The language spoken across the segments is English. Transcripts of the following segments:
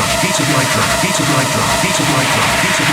drum, beat of my drum, beat of my drum, beat of my drum, beat of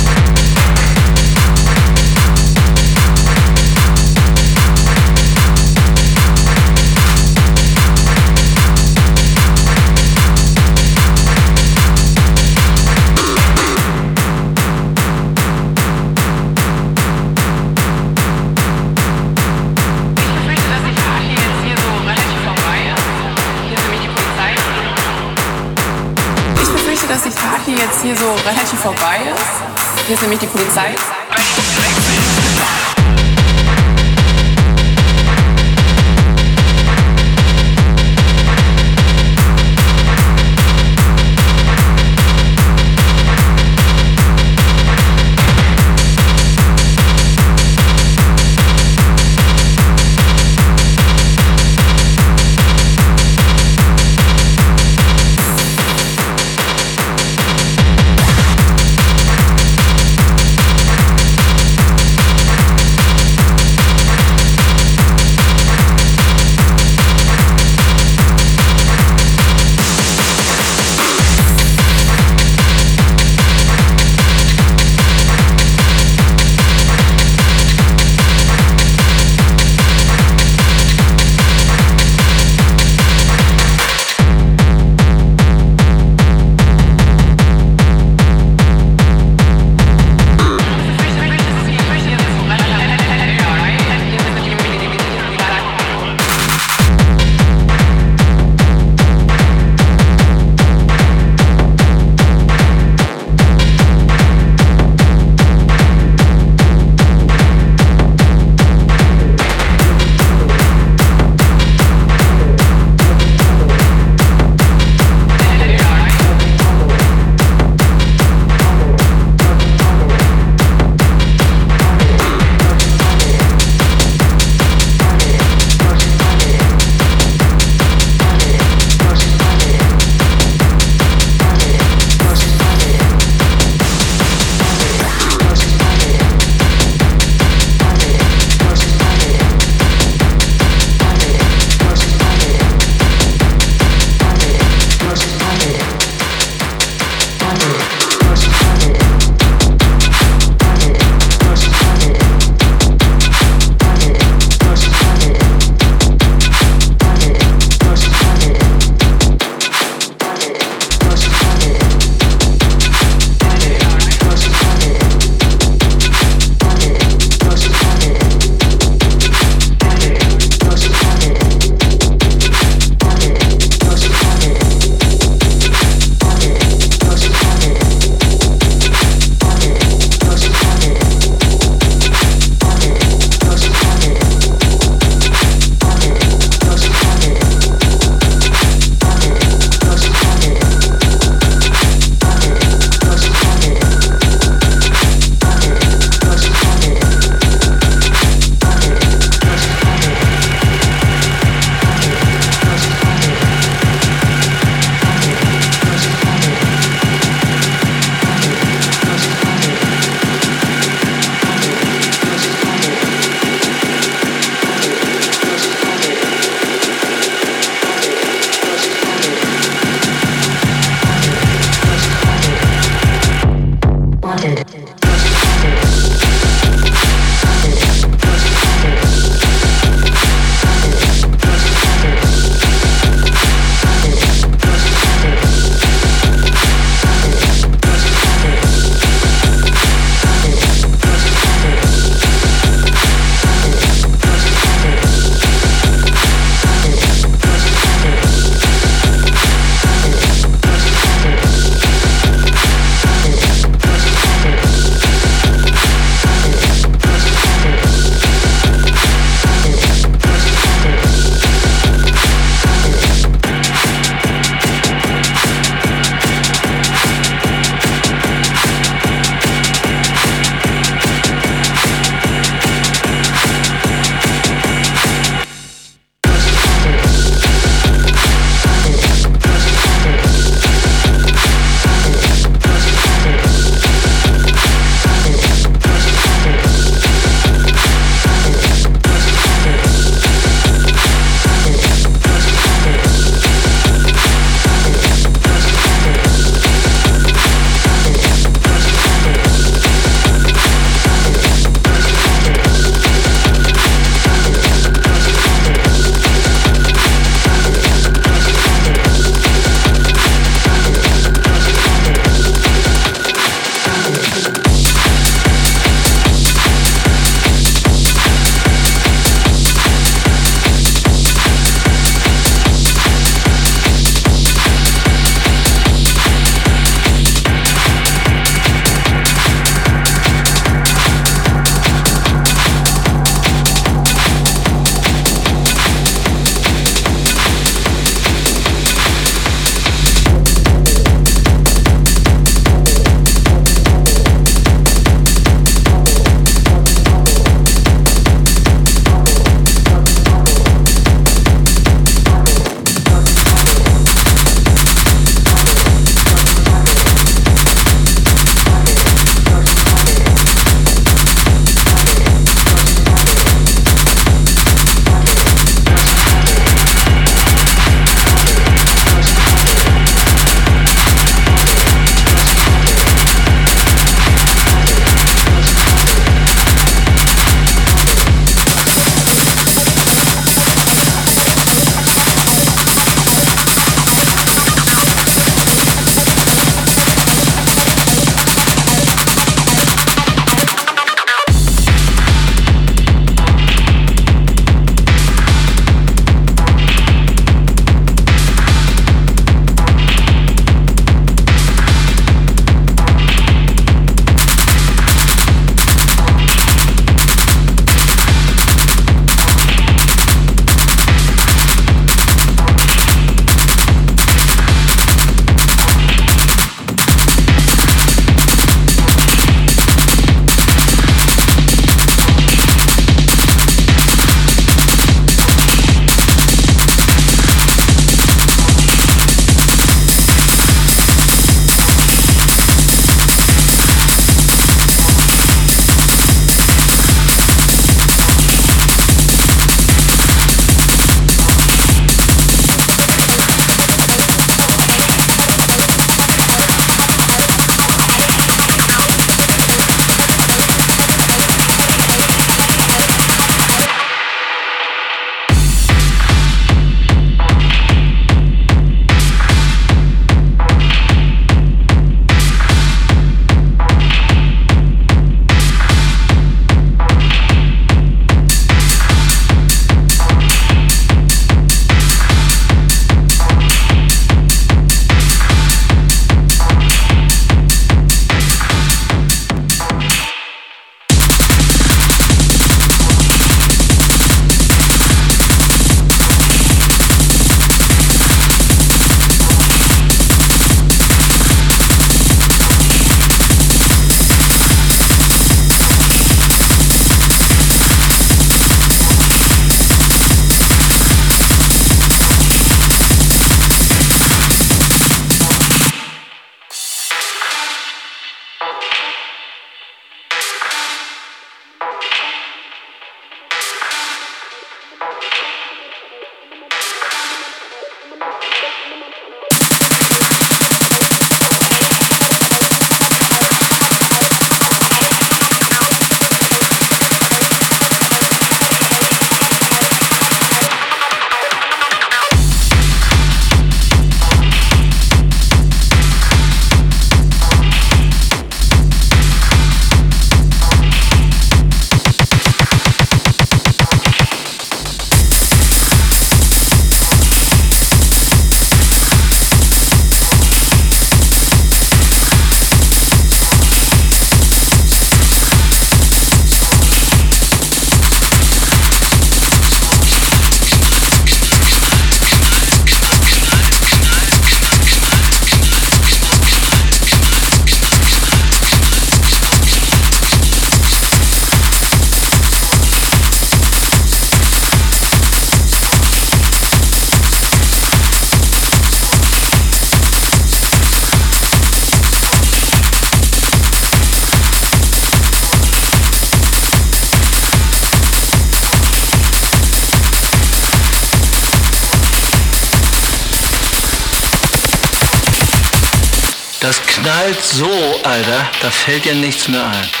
so, Alter, da fällt dir nichts mehr ein.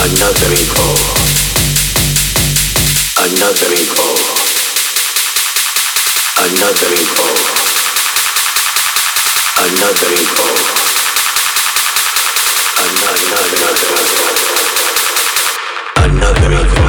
Another info. Another info. Another info. Another info. Another info. Another, another info.